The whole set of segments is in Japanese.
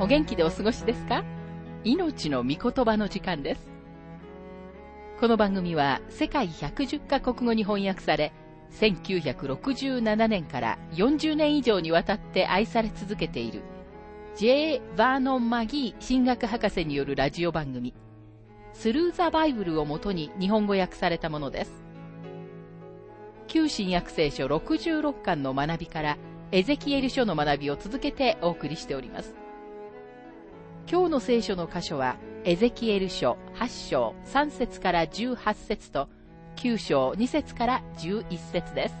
お元気でお過ごしですか？命の御言葉の時間です。この番組は世界110カ国語に翻訳され、1967年から40年以上にわたって愛され続けている J. バーノン・マギー神学博士によるラジオ番組、スルー・ザ・バイブルをもとに日本語訳されたものです。旧新約聖書66巻の学びからエゼキエル書の学びを続けてお送りしております。今日の聖書の箇所は、エゼキエル書8章3節から18節と、9章2節から11節です。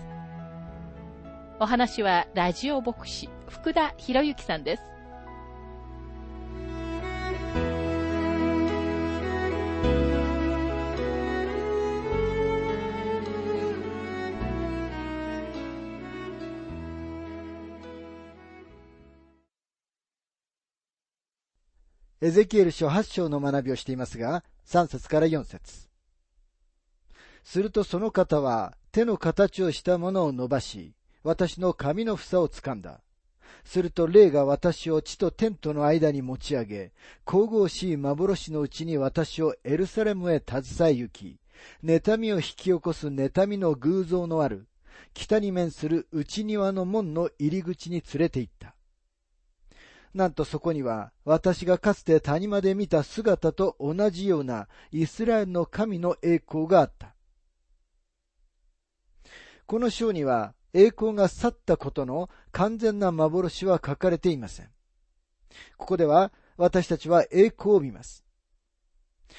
お話は、ラジオ牧師、福田博之さんです。エゼキエル書8章の学びをしていますが、3節から4節するとその方は手の形をしたものを伸ばし、私の髪の房を掴んだ。すると霊が私を地とテントの間に持ち上げ、神々しい幻のうちに私をエルサレムへ携え行き、妬みを引き起こす妬みの偶像のある、北に面する内庭の門の入り口に連れて行った。なんとそこには、私がかつて谷間で見た姿と同じようなイスラエルの神の栄光があった。この章には、栄光が去ったことの完全な幻は書かれていません。ここでは、私たちは栄光を見ます。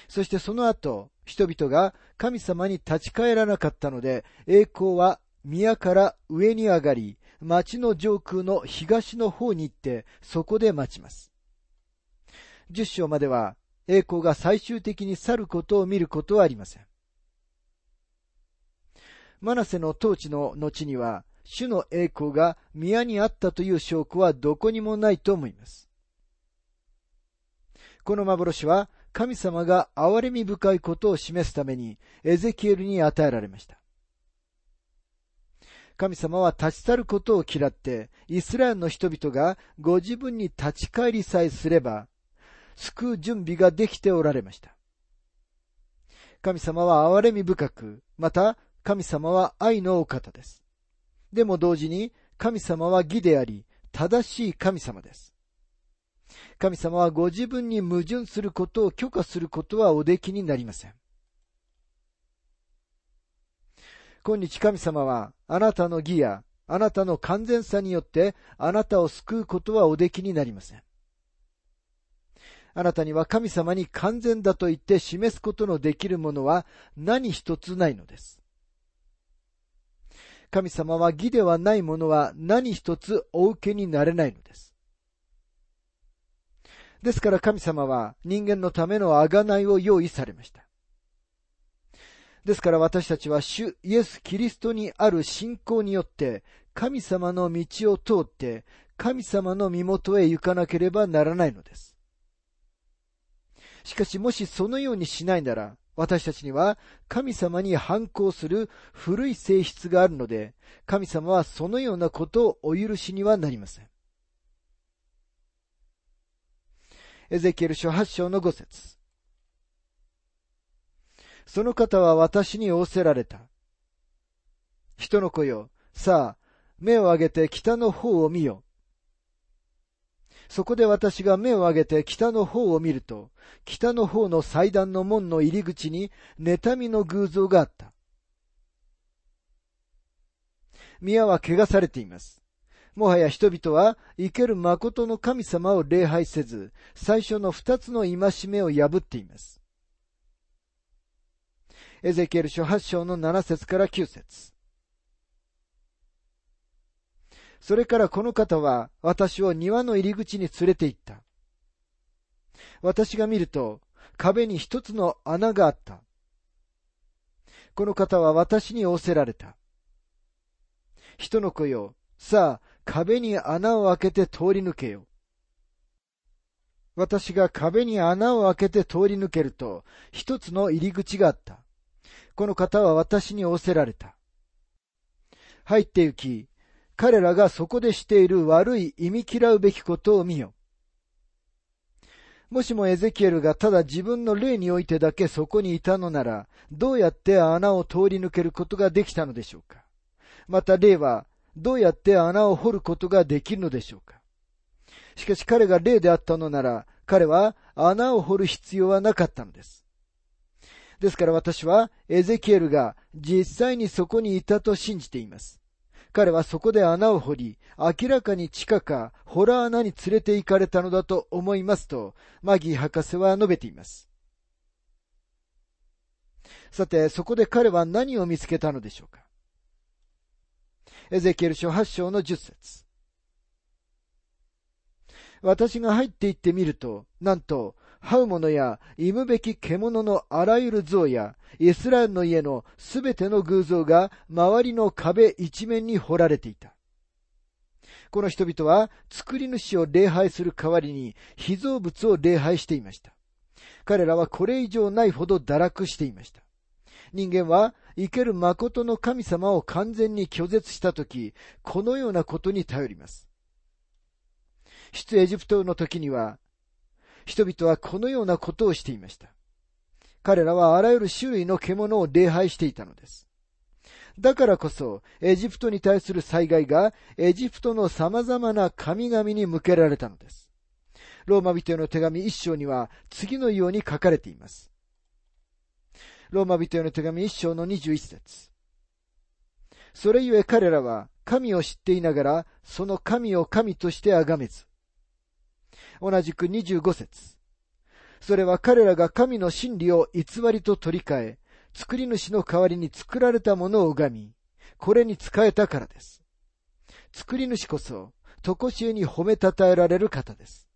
そしてその後、人々が神様に立ち返らなかったので、栄光は宮から上に上がり、町の上空の東の方に行って、そこで待ちます。十章までは、栄光が最終的に去ることを見ることはありません。マナセの統治の後には、主の栄光が宮にあったという証拠はどこにもないと思います。この幻は神様が憐れみ深いことを示すためにエゼキエルに与えられました。神様は立ち去ることを嫌って、イスラエルの人々がご自分に立ち返りさえすれば、救う準備ができておられました。神様は憐れみ深く、また神様は愛のお方です。でも同時に神様は義であり、正しい神様です。神様はご自分に矛盾することを許可することはおできになりません。今日神様はあなたの義やあなたの完全さによってあなたを救うことはおできになりません。あなたには神様に完全だと言って示すことのできるものは何一つないのです。神様は義ではないものは何一つお受けになれないのです。ですから神様は人間のための贖いを用意されました。ですから私たちは主イエス・キリストにある信仰によって神様の道を通って神様の身元へ行かなければならないのです。しかしもしそのようにしないなら私たちには神様に反抗する古い性質があるので神様はそのようなことをお許しにはなりません。エゼキエル書8章の5節その方は私に仰せられた。人の子よ、さあ、目を上げて北の方を見よ。そこで私が目を上げて北の方を見ると、北の方の祭壇の門の入り口に妬みの偶像があった。宮は汚されています。もはや人々は生ける誠の神様を礼拝せず、最初の二つの戒めを破っています。エゼキエル書8章の7節から9節それからこの方は私を庭の入り口に連れて行った。私が見ると壁に一つの穴があった。この方は私に仰せられた。人の子よ、さあ壁に穴を開けて通り抜けよ。私が壁に穴を開けて通り抜けると、一つの入り口があった。この方は私に仰せられた。入って行き、彼らがそこでしている悪い忌み嫌うべきことを見よ。もしもエゼキエルがただ自分の霊においてだけそこにいたのなら、どうやって穴を通り抜けることができたのでしょうかまた霊はどうやって穴を掘ることができるのでしょうかしかし彼が霊であったのなら、彼は穴を掘る必要はなかったのです。ですから私はエゼキエルが実際にそこにいたと信じています。彼はそこで穴を掘り、明らかに地下かホラー穴に連れて行かれたのだと思いますと、マギー博士は述べています。さて、そこで彼は何を見つけたのでしょうかエゼキエル書8章の10節私が入って行ってみると、なんと、這う者や忌むべき獣のあらゆる像や、イスラエルの家のすべての偶像が周りの壁一面に掘られていた。この人々は作り主を礼拝する代わりに被造物を礼拝していました。彼らはこれ以上ないほど堕落していました。人間は生ける誠の神様を完全に拒絶したとき、このようなことに頼ります。出エジプトの時には、人々はこのようなことをしていました。彼らはあらゆる種類の獣を礼拝していたのです。だからこそ、エジプトに対する災害が、エジプトの様々な神々に向けられたのです。ローマ人への手紙一章には、次のように書かれています。ローマ人への手紙一章の二十一節それゆえ彼らは、神を知っていながら、その神を神として崇めず、同じく25節それは彼らが神の真理を偽りと取り替え、作り主の代わりに作られたものを拝み、これに仕えたからです。作り主こそ、とこしえに褒めたたえられる方です。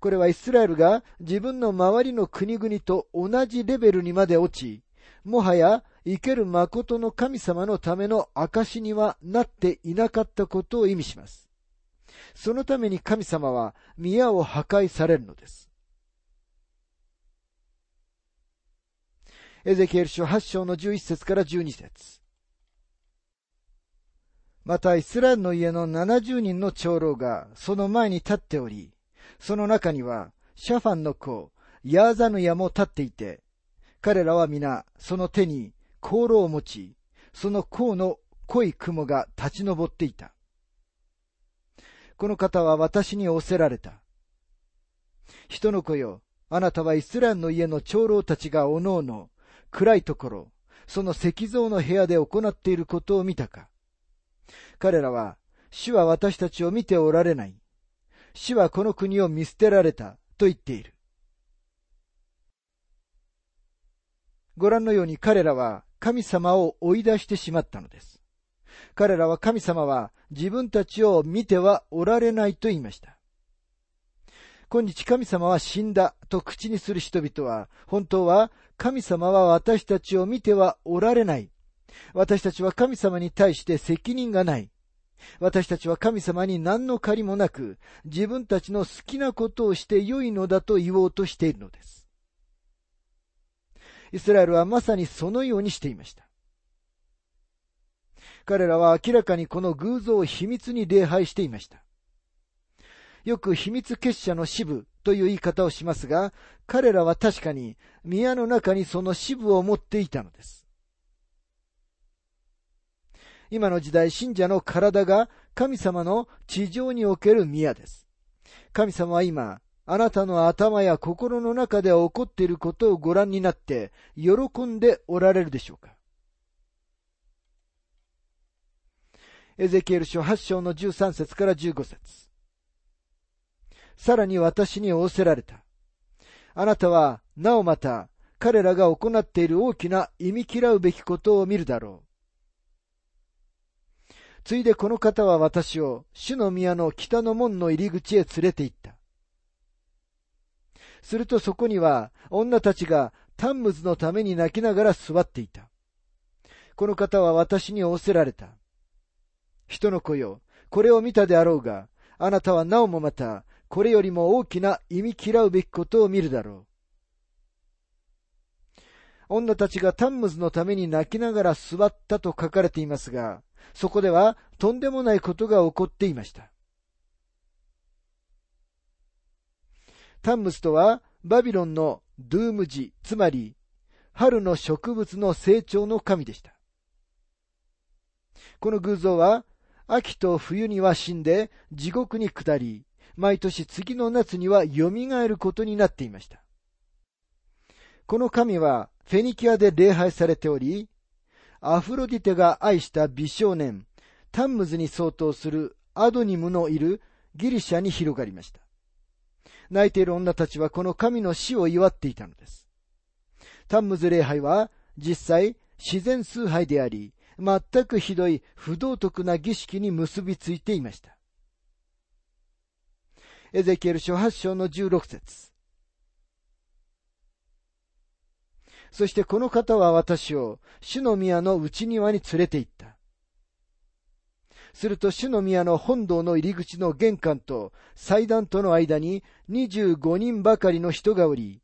これはイスラエルが自分の周りの国々と同じレベルにまで落ち、もはや生ける誠の神様のための証にはなっていなかったことを意味します。そのために神様は宮を破壊されるのです。エゼキエル書8章の11節から12節またイスラエルの家の70人の長老がその前に立っており、その中にはシャファンの子、ヤーザヌヤも立っていて、彼らは皆その手に香炉を持ち、その甲の濃い雲が立ち上っていた。この方は私に仰せられた。人の子よ、あなたはイスラエルの家の長老たちがおのおの、暗いところ、その石像の部屋で行っていることを見たか。彼らは、主は私たちを見ておられない。主はこの国を見捨てられた、と言っている。ご覧のように彼らは神様を追い出してしまったのです。彼らは神様は自分たちを見てはおられないと言いました。今日神様は死んだと口にする人々は、本当は神様は私たちを見てはおられない。私たちは神様に対して責任がない。私たちは神様に何の借りもなく、自分たちの好きなことをして良いのだと言おうとしているのです。イスラエルはまさにそのようにしていました。彼らは明らかにこの偶像を秘密に礼拝していました。よく秘密結社の支部という言い方をしますが、彼らは確かに宮の中にその支部を持っていたのです。今の時代、信者の体が神様の地上における宮です。神様は今、あなたの頭や心の中で起こっていることをご覧になって、喜んでおられるでしょうかエゼキエル書8章の13節から15節さらに私に仰せられた。あなたは、なおまた、彼らが行っている大きな忌み嫌うべきことを見るだろう。ついでこの方は私を主の宮の北の門の入り口へ連れて行った。するとそこには女たちがタンムズのために泣きながら座っていた。この方は私に仰せられた。人の子よ、これを見たであろうが、あなたはなおもまた、これよりも大きな忌み嫌うべきことを見るだろう。女たちがタンムズのために泣きながら座ったと書かれていますが、そこではとんでもないことが起こっていました。タンムスとはバビロンのドゥーム時、つまり春の植物の成長の神でした。この偶像は秋と冬には死んで地獄に下り、毎年次の夏には蘇ることになっていました。この神はフェニキアで礼拝されており、アフロディテが愛した美少年、タンムズに相当するアドニムのいるギリシャに広がりました。泣いている女たちはこの神の死を祝っていたのです。タンムズ礼拝は実際自然崇拝であり、全くひどい不道徳な儀式に結びついていました。エゼキエル書8章の16節そしてこの方は私を主の宮の内庭に連れて行った。すると主の宮の本堂の入り口の玄関と祭壇との間に25人ばかりの人がおり、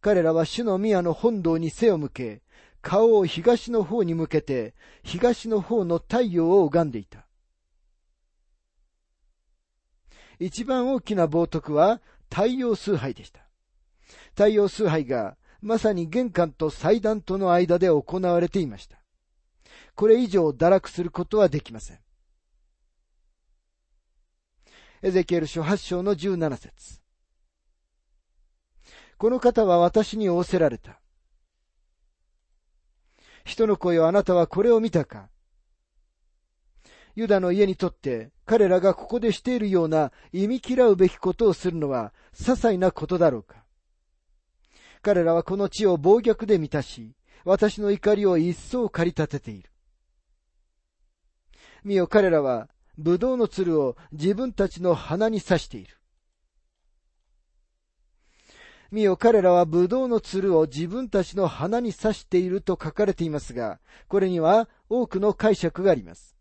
彼らは主の宮の本堂に背を向け、顔を東の方に向けて、東の方の太陽を拝んでいた。一番大きな冒涜は太陽崇拝でした。太陽崇拝がまさに玄関と祭壇との間で行われていました。これ以上堕落することはできません。エゼキエル書8章の17節この方は私に仰せられた。人の声をあなたはこれを見たかユダの家にとって彼らがここでしているような忌み嫌うべきことをするのは些細なことだろうか彼らはこの地を暴虐で満たし、私の怒りを一層駆り立てている。見よ彼らは、葡萄の鶴を自分たちの鼻に刺している。見よ彼らは葡萄の鶴を自分たちの鼻に刺していると書かれていますが、これには多くの解釈があります。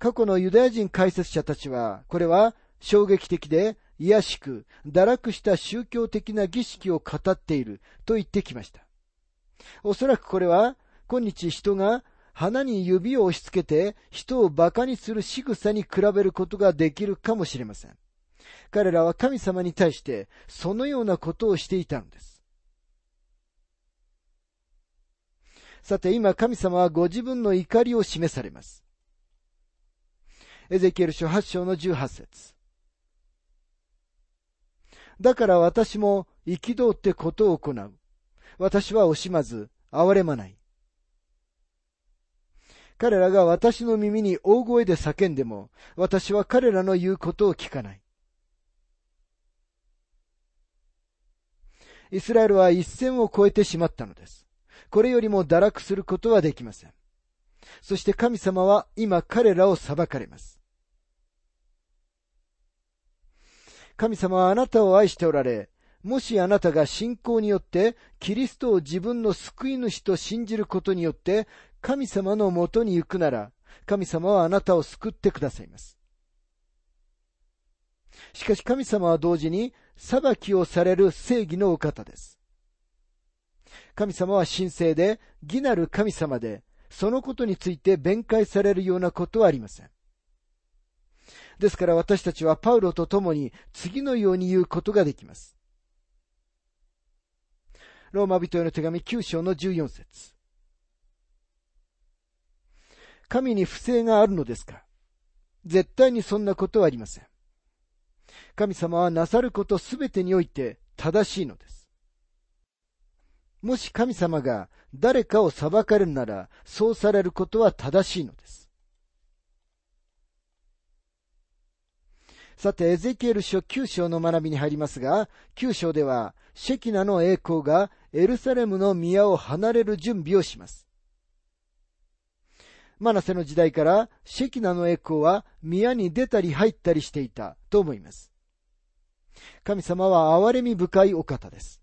過去のユダヤ人解説者たちは、これは衝撃的で卑しく、堕落した宗教的な儀式を語っていると言ってきました。おそらくこれは、今日人が鼻に指を押し付けて人を馬鹿にする仕草に比べることができるかもしれません。彼らは神様に対してそのようなことをしていたのです。さて今神様はご自分の怒りを示されます。エゼキエル書8章の18節だから私も憤ってことを行う。私は惜しまず、憐れまない。彼らが私の耳に大声で叫んでも、私は彼らの言うことを聞かない。イスラエルは一線を越えてしまったのです。これよりも堕落することはできません。そして神様は今彼らを裁かれます。神様はあなたを愛しておられ、もしあなたが信仰によってキリストを自分の救い主と信じることによって神様のもとに行くなら、神様はあなたを救ってくださいます。しかし神様は同時に裁きをされる正義のお方です。神様は神聖で義なる神様で、そのことについて弁解されるようなことはありません。ですから私たちはパウロと共に次のように言うことができます。ローマ人への手紙9章の14節神に不正があるのですか？絶対にそんなことはありません。神様はなさることすべてにおいて正しいのです。もし神様が誰かを裁かれるなら、そうされることは正しいのです。さて、エゼキエル書9章の学びに入りますが、9章では、シェキナの栄光がエルサレムの宮を離れる準備をします。マナセの時代からシェキナの栄光は宮に出たり入ったりしていたと思います。神様は憐れみ深いお方です。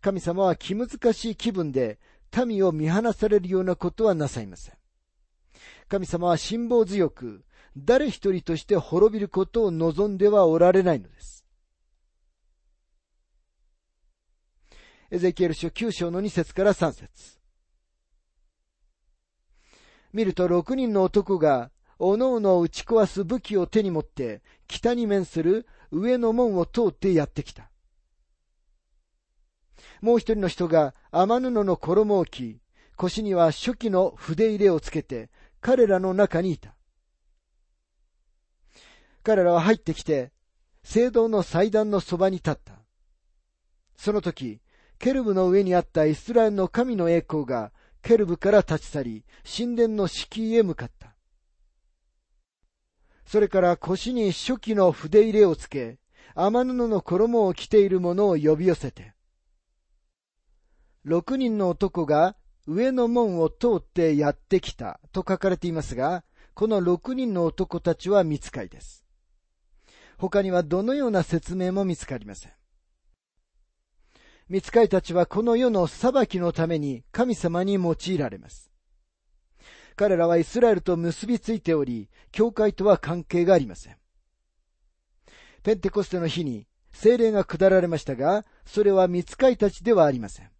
神様は気難しい気分で民を見放されるようなことはなさいません。神様は辛抱強く、誰一人として滅びることを望んではおられないのです。エゼキエル書9章の2節から3節見ると6人の男が、おのおのを打ち壊す武器を手に持って、北に面する上の門を通ってやってきた。もう一人の人が天布の衣を着、腰には初期の筆入れをつけて、彼らの中にいた。彼らは入ってきて、聖堂の祭壇のそばに立った。その時、ケルブの上にあったイスラエルの神の栄光が、ケルブから立ち去り、神殿の敷居へ向かった。それから腰に初期の筆入れをつけ、天布の衣を着ている者を呼び寄せて、六人の男が上の門を通ってやってきたと書かれていますが、この六人の男たちは見つかりです。他にはどのような説明も見つかりません。見つかりたちはこの世の裁きのために神様に用いられます。彼らはイスラエルと結びついており、教会とは関係がありません。ペンテコステの日に精霊が下られましたが、それは見つかりたちではありません。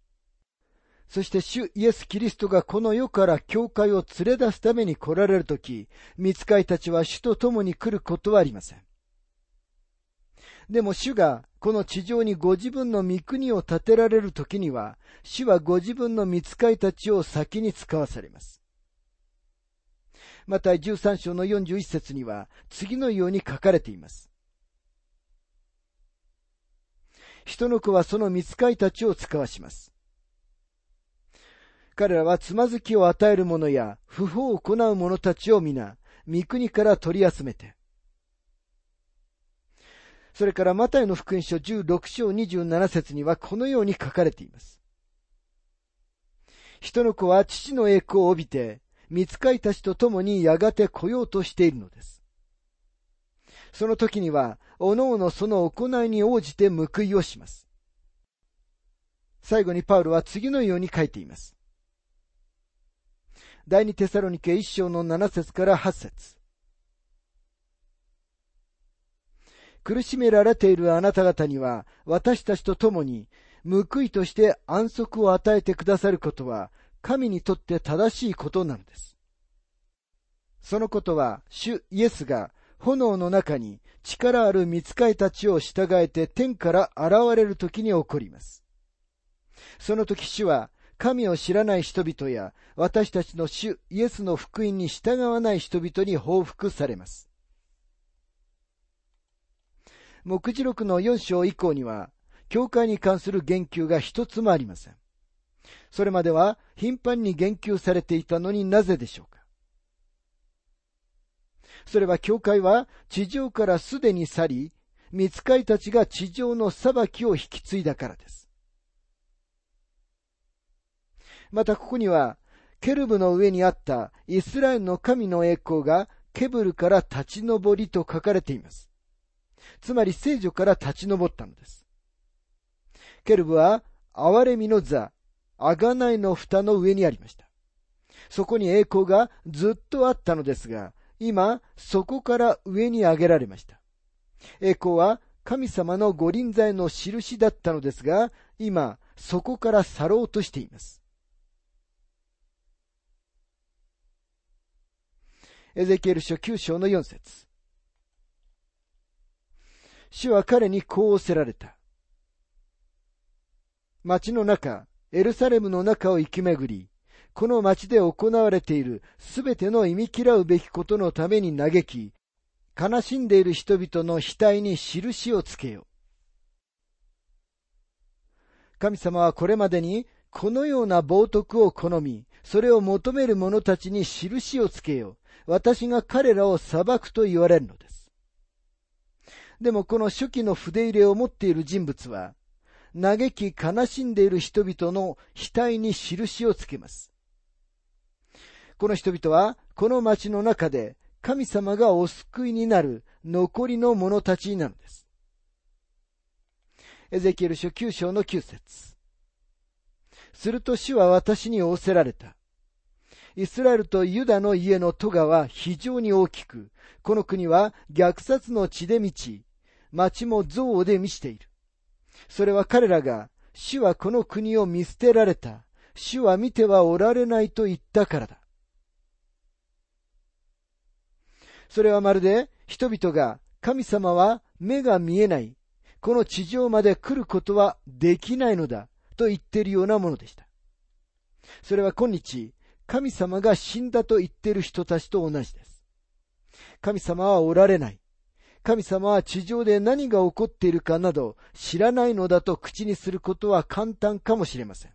そして主イエス・キリストがこの世から教会を連れ出すために来られるとき、見つかりたちは主と共に来ることはありません。でも主がこの地上にご自分の御国を建てられるときには、主はご自分の見つかりたちを先に使わされます。また13章の41節には次のように書かれています。人の子はその見つかりたちを使わします。彼らはつまずきを与える者や不法を行う者たちを皆、三国から取り集めて、それからマタイの福音書16章27節にはこのように書かれています。人の子は父の栄光を帯びて、見つかいたちと共にやがて来ようとしているのです。その時には、おのおのその行いに応じて報いをします。最後にパウロは次のように書いています。第二テサロニケ一章の七節から八節苦しめられているあなた方には、私たちと共に、報いとして安息を与えてくださることは、神にとって正しいことなのです。そのことは、主イエスが、炎の中に力ある見つかいたちを従えて天から現れる時に起こります。その時主は神を知らない人々や、私たちの主イエスの福音に従わない人々に報復されます。目次録の4章以降には、教会に関する言及が一つもありません。それまでは頻繁に言及されていたのになぜでしょうかそれは教会は地上からすでに去り、見つかいたちが地上の裁きを引き継いだからです。またここには、ケルブの上にあったイスラエルの神の栄光がケブルから立ち上りと書かれています。つまり聖女から立ち上ったのです。ケルブは、憐れみの座、あがないの蓋の上にありました。そこに栄光がずっとあったのですが、今、そこから上に上げられました。栄光は神様の御臨在の印だったのですが、今、そこから去ろうとしています。エゼキエル書9章の4節主は彼にこうおせられた。町の中、エルサレムの中を行き巡り、この町で行われているすべての忌み嫌うべきことのために嘆き、悲しんでいる人々の額に印をつけよ。神様はこれまでにこのような冒涜を好み、それを求める者たちに印をつけよ。私が彼らを裁くと言われるのです。でもこの初期の筆入れを持っている人物は、嘆き悲しんでいる人々の額に印をつけます。この人々は、この町の中で神様がお救いになる残りの者たちなのです。エゼキエル書9章の9節すると主は私に仰せられた。イスラエルとユダの家の戸は非常に大きく、この国は虐殺の地で満ち、町も憎悪で満ちている。それは彼らが、主はこの国を見捨てられた。主は見てはおられないと言ったからだ。それはまるで人々が神様は目が見えない、この地上まで来ることはできないのだと言っているようなものでした。それは今日、神様が死んだと言っている人たちと同じです。神様はおられない。神様は地上で何が起こっているかなど知らないのだと口にすることは簡単かもしれません。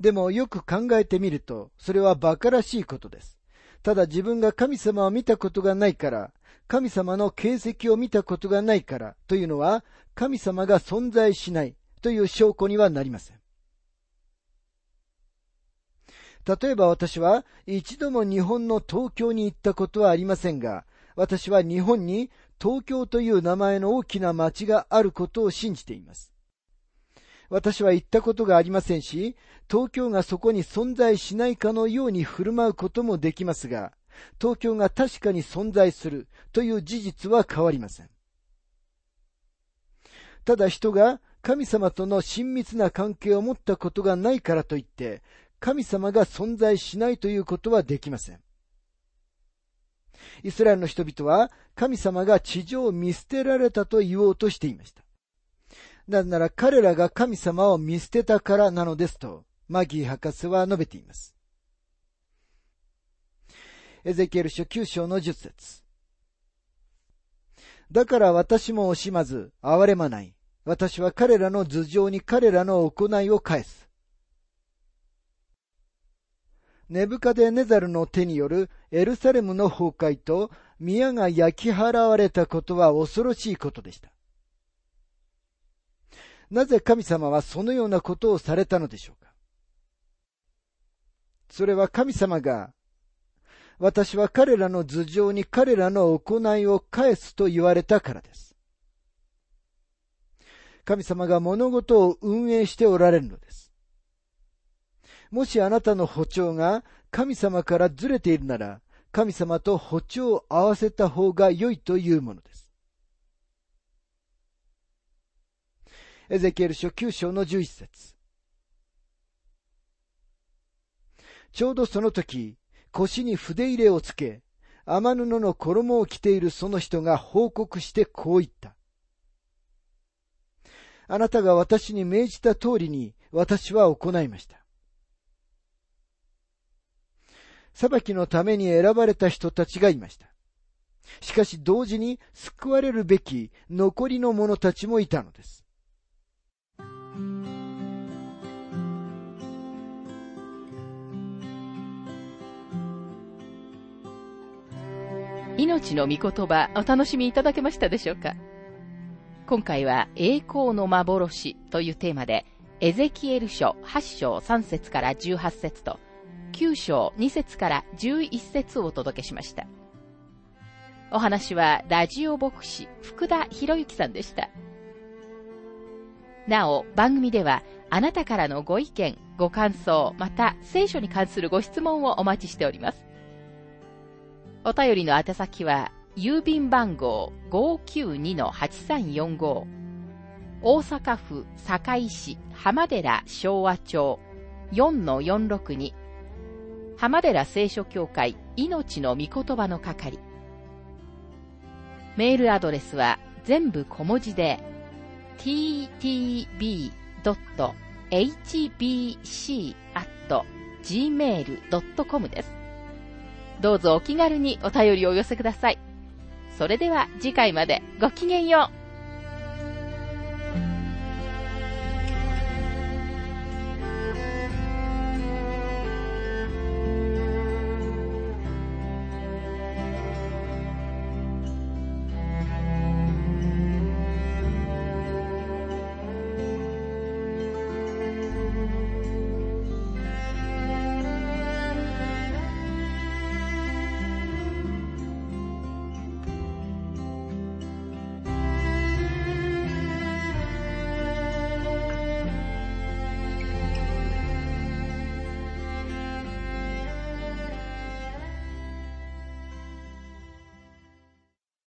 でもよく考えてみると、それは馬鹿らしいことです。ただ自分が神様を見たことがないから、神様の形跡を見たことがないからというのは、神様が存在しないという証拠にはなりません。例えば私は一度も日本の東京に行ったことはありませんが、私は日本に東京という名前の大きな町があることを信じています。私は行ったことがありませんし、東京がそこに存在しないかのように振る舞うこともできますが、東京が確かに存在するという事実は変わりません。ただ人が神様との親密な関係を持ったことがないからといって、神様が存在しないということはできません。イスラエルの人々は神様が地上を見捨てられたと言おうとしていました。なぜなら彼らが神様を見捨てたからなのですと、マギー博士は述べています。エゼキエル書9章の10節だから私も惜しまず、憐れまない。私は彼らの頭上に彼らの行いを返す。ネブカデネザルの手によるエルサレムの崩壊と宮が焼き払われたことは恐ろしいことでした。なぜ神様はそのようなことをされたのでしょうか？それは神様が、私は彼らの頭上に彼らの行いを返すと言われたからです。神様が物事を運営しておられるのです。もしあなたの歩調が神様からずれているなら、神様と歩調を合わせた方が良いというものです。エゼキエル書9章の11節ちょうどその時、腰に筆入れをつけ、天布の衣を着ているその人が報告してこう言った。あなたが私に命じた通りに私は行いました。裁きのために選ばれた人たちがいました。しかし同時に救われるべき残りの者たちもいたのです。命の御言葉お楽しみいただけましたでしょうか？今回は栄光の幻というテーマでエゼキエル書8章3節から18節と9章2節から11節をお届けしました。お話はラジオ牧師福田博之さんでした。なお、番組ではあなたからのご意見、ご感想、また聖書に関するご質問をお待ちしております。お便りの宛先は、郵便番号592-8345大阪府堺市浜寺昭和町4-462浜寺聖書協会命の御言葉の係。メールアドレスは全部小文字で ttb.hbc.gmail.com です。どうぞお気軽にお便りをお寄せください。それでは次回までごきげんよう。